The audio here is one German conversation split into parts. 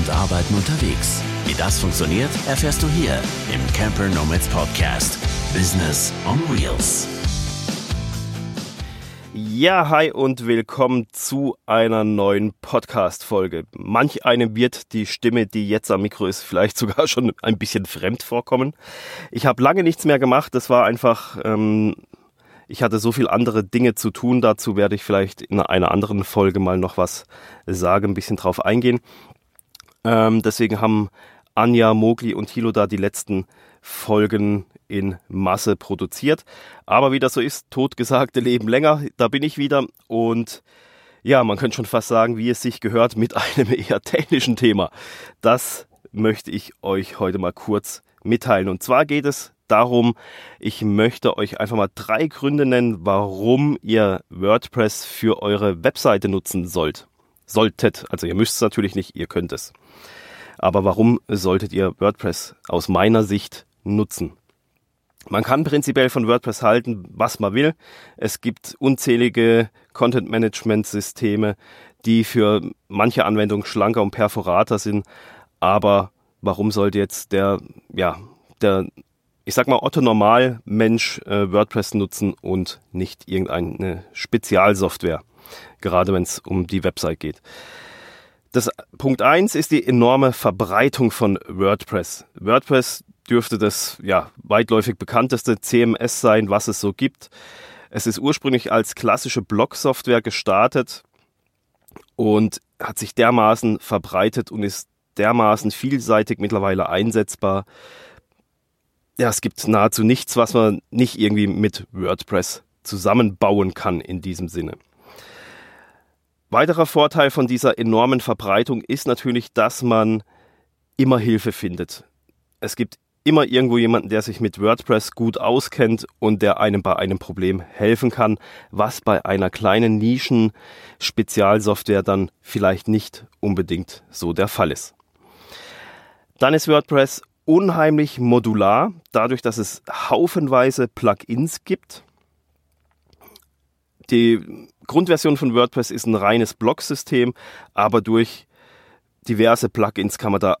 und Arbeiten unterwegs. Wie das funktioniert, erfährst du hier im Camper Nomads Podcast. Business on Wheels. Ja, hi und willkommen zu einer neuen Podcast-Folge. Manch einem wird die Stimme, die jetzt am Mikro ist, vielleicht sogar schon ein bisschen fremd vorkommen. Ich habe lange nichts mehr gemacht. Das war einfach, ähm, ich hatte so viel andere Dinge zu tun. Dazu werde ich vielleicht in einer anderen Folge mal noch was sagen, ein bisschen drauf eingehen. Ähm, deswegen haben Anja, Mogli und Hilo da die letzten Folgen in Masse produziert. Aber wie das so ist, totgesagte leben länger. Da bin ich wieder und ja, man könnte schon fast sagen, wie es sich gehört mit einem eher technischen Thema. Das möchte ich euch heute mal kurz mitteilen. Und zwar geht es darum, ich möchte euch einfach mal drei Gründe nennen, warum ihr WordPress für eure Webseite nutzen sollt. Solltet. Also ihr müsst es natürlich nicht, ihr könnt es. Aber warum solltet ihr WordPress aus meiner Sicht nutzen? Man kann prinzipiell von WordPress halten, was man will. Es gibt unzählige Content-Management-Systeme, die für manche Anwendungen schlanker und perforater sind. Aber warum sollte jetzt der, ja, der, ich sag mal, Otto Normal Mensch äh, WordPress nutzen und nicht irgendeine Spezialsoftware? Gerade wenn es um die Website geht. Das Punkt eins ist die enorme Verbreitung von WordPress. WordPress dürfte das ja weitläufig bekannteste CMS sein, was es so gibt. Es ist ursprünglich als klassische Blog-Software gestartet und hat sich dermaßen verbreitet und ist dermaßen vielseitig mittlerweile einsetzbar. Ja, es gibt nahezu nichts, was man nicht irgendwie mit WordPress zusammenbauen kann in diesem Sinne. Weiterer Vorteil von dieser enormen Verbreitung ist natürlich, dass man immer Hilfe findet. Es gibt immer irgendwo jemanden, der sich mit WordPress gut auskennt und der einem bei einem Problem helfen kann, was bei einer kleinen Nischen-Spezialsoftware dann vielleicht nicht unbedingt so der Fall ist. Dann ist WordPress unheimlich modular, dadurch, dass es haufenweise Plugins gibt. Die Grundversion von WordPress ist ein reines Blog-System, aber durch diverse Plugins kann man da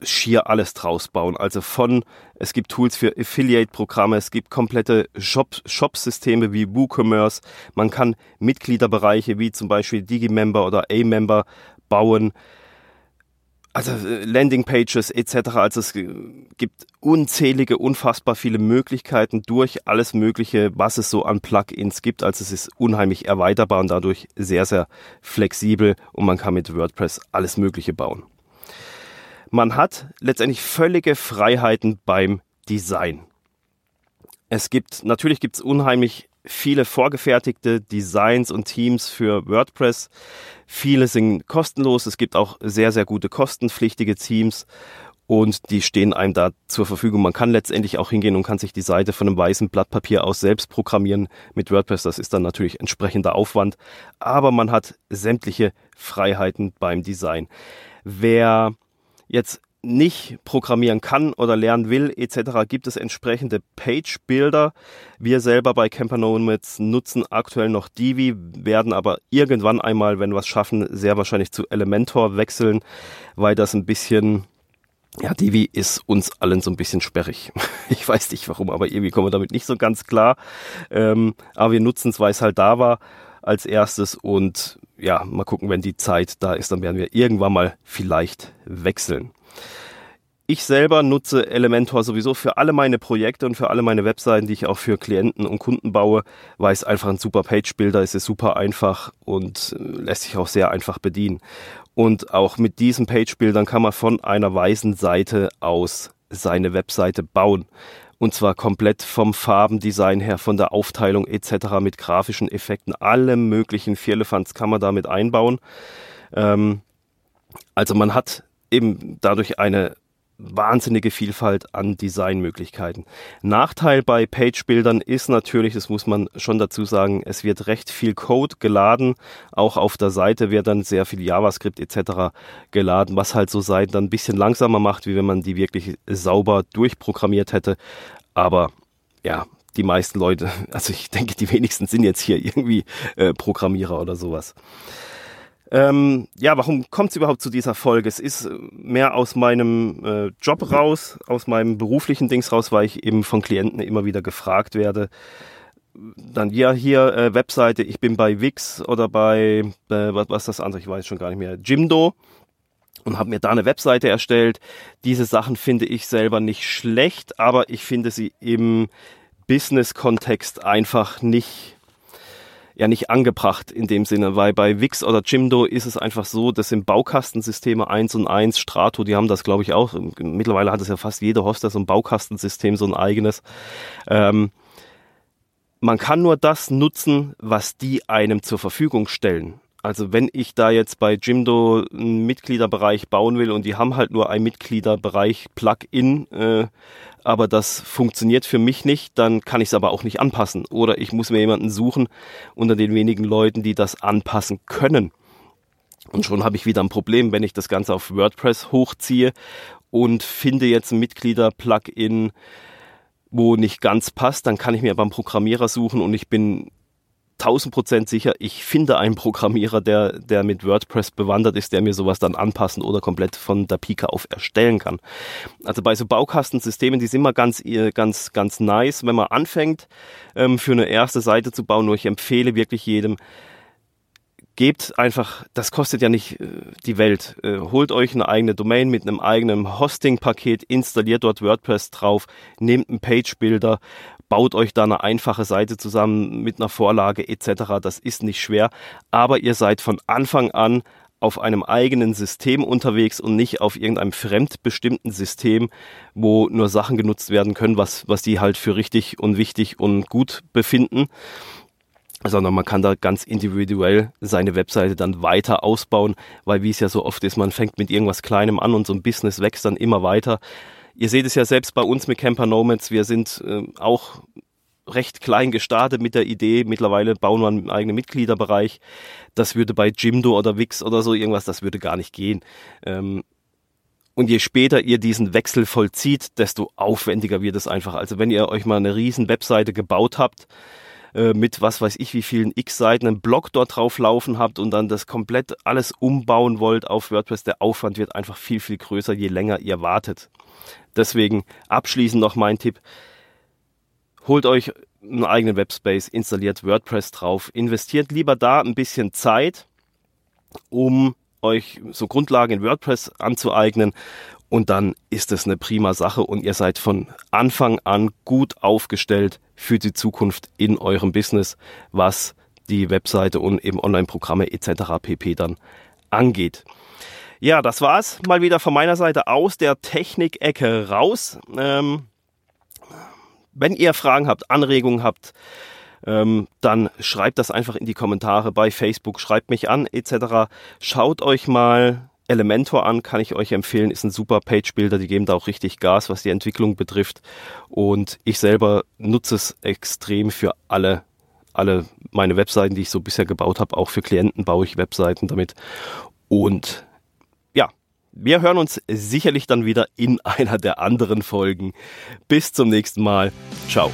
schier alles draus bauen. Also von, es gibt Tools für Affiliate-Programme, es gibt komplette Shop-Systeme Shop wie WooCommerce, man kann Mitgliederbereiche wie zum Beispiel Digimember oder A-Member bauen, also äh, Landingpages etc. Also es gibt unzählige, unfassbar viele Möglichkeiten durch alles Mögliche, was es so an Plugins gibt. Also es ist unheimlich erweiterbar und dadurch sehr, sehr flexibel und man kann mit WordPress alles Mögliche bauen. Man hat letztendlich völlige Freiheiten beim Design. Es gibt, natürlich gibt es unheimlich viele vorgefertigte Designs und Teams für WordPress. Viele sind kostenlos. Es gibt auch sehr, sehr gute kostenpflichtige Teams und die stehen einem da zur Verfügung. Man kann letztendlich auch hingehen und kann sich die Seite von einem weißen Blatt Papier aus selbst programmieren mit WordPress. Das ist dann natürlich entsprechender Aufwand, aber man hat sämtliche Freiheiten beim Design. Wer jetzt nicht programmieren kann oder lernen will etc., gibt es entsprechende Page-Builder. Wir selber bei Camper Nomads nutzen aktuell noch Divi, werden aber irgendwann einmal, wenn wir es schaffen, sehr wahrscheinlich zu Elementor wechseln, weil das ein bisschen, ja, Divi ist uns allen so ein bisschen sperrig. Ich weiß nicht warum, aber irgendwie kommen wir damit nicht so ganz klar. Ähm, aber wir nutzen es, weil es halt da war als erstes und ja, mal gucken, wenn die Zeit da ist, dann werden wir irgendwann mal vielleicht wechseln. Ich selber nutze Elementor sowieso für alle meine Projekte und für alle meine Webseiten, die ich auch für Klienten und Kunden baue, weil es einfach ein super Page-Builder ist, ist super einfach und äh, lässt sich auch sehr einfach bedienen. Und auch mit diesen Page-Bildern kann man von einer weißen Seite aus seine Webseite bauen. Und zwar komplett vom Farbendesign her, von der Aufteilung etc. mit grafischen Effekten. Alle möglichen Vierlefanz kann man damit einbauen. Ähm, also man hat eben dadurch eine wahnsinnige Vielfalt an Designmöglichkeiten. Nachteil bei Page-Bildern ist natürlich, das muss man schon dazu sagen, es wird recht viel Code geladen. Auch auf der Seite wird dann sehr viel JavaScript etc. geladen, was halt so Seiten dann ein bisschen langsamer macht, wie wenn man die wirklich sauber durchprogrammiert hätte. Aber ja, die meisten Leute, also ich denke, die wenigsten sind jetzt hier irgendwie äh, Programmierer oder sowas. Ähm, ja, warum kommt es überhaupt zu dieser Folge? Es ist mehr aus meinem äh, Job raus, aus meinem beruflichen Dings raus, weil ich eben von Klienten immer wieder gefragt werde. Dann ja hier äh, Webseite, ich bin bei Wix oder bei äh, was, was das andere, ich weiß schon gar nicht mehr, Jimdo und habe mir da eine Webseite erstellt. Diese Sachen finde ich selber nicht schlecht, aber ich finde sie im Business-Kontext einfach nicht ja nicht angebracht in dem Sinne, weil bei Wix oder Jimdo ist es einfach so, das sind Baukastensysteme 1 und 1, Strato, die haben das glaube ich auch, mittlerweile hat es ja fast jede Hoster so ein Baukastensystem, so ein eigenes. Ähm, man kann nur das nutzen, was die einem zur Verfügung stellen. Also wenn ich da jetzt bei Jimdo einen Mitgliederbereich bauen will und die haben halt nur ein Mitgliederbereich Plugin, äh, aber das funktioniert für mich nicht, dann kann ich es aber auch nicht anpassen. Oder ich muss mir jemanden suchen unter den wenigen Leuten, die das anpassen können. Und schon habe ich wieder ein Problem, wenn ich das Ganze auf WordPress hochziehe und finde jetzt ein Mitglieder-Plugin, wo nicht ganz passt, dann kann ich mir beim Programmierer suchen und ich bin 1000 Prozent sicher, ich finde einen Programmierer, der, der mit WordPress bewandert ist, der mir sowas dann anpassen oder komplett von der Pika auf erstellen kann. Also bei so Baukastensystemen, die sind immer ganz, äh, ganz, ganz nice, wenn man anfängt, ähm, für eine erste Seite zu bauen. Nur ich empfehle wirklich jedem, gebt einfach, das kostet ja nicht äh, die Welt. Äh, holt euch eine eigene Domain mit einem eigenen Hosting-Paket, installiert dort WordPress drauf, nehmt einen Page-Builder, baut euch da eine einfache Seite zusammen mit einer Vorlage etc. Das ist nicht schwer, aber ihr seid von Anfang an auf einem eigenen System unterwegs und nicht auf irgendeinem fremdbestimmten System, wo nur Sachen genutzt werden können, was, was die halt für richtig und wichtig und gut befinden sondern man kann da ganz individuell seine Webseite dann weiter ausbauen, weil wie es ja so oft ist, man fängt mit irgendwas Kleinem an und so ein Business wächst dann immer weiter. Ihr seht es ja selbst bei uns mit Camper Nomads, wir sind äh, auch recht klein gestartet mit der Idee. Mittlerweile bauen wir einen eigenen Mitgliederbereich. Das würde bei Jimdo oder Wix oder so irgendwas, das würde gar nicht gehen. Ähm, und je später ihr diesen Wechsel vollzieht, desto aufwendiger wird es einfach. Also wenn ihr euch mal eine riesen Webseite gebaut habt, äh, mit was weiß ich wie vielen X-Seiten einen Blog dort drauf laufen habt und dann das komplett alles umbauen wollt auf WordPress, der Aufwand wird einfach viel, viel größer, je länger ihr wartet. Deswegen abschließend noch mein Tipp. Holt euch einen eigenen Webspace, installiert WordPress drauf, investiert lieber da ein bisschen Zeit, um euch so Grundlagen in WordPress anzueignen und dann ist es eine prima Sache und ihr seid von Anfang an gut aufgestellt für die Zukunft in eurem Business, was die Webseite und eben Online-Programme etc. pp dann angeht. Ja, das war's mal wieder von meiner Seite aus der Technik-Ecke raus. Ähm, wenn ihr Fragen habt, Anregungen habt, ähm, dann schreibt das einfach in die Kommentare bei Facebook, schreibt mich an etc. Schaut euch mal Elementor an, kann ich euch empfehlen, ist ein super Page-Builder, die geben da auch richtig Gas, was die Entwicklung betrifft. Und ich selber nutze es extrem für alle, alle meine Webseiten, die ich so bisher gebaut habe. Auch für Klienten baue ich Webseiten damit. Und wir hören uns sicherlich dann wieder in einer der anderen Folgen. Bis zum nächsten Mal. Ciao.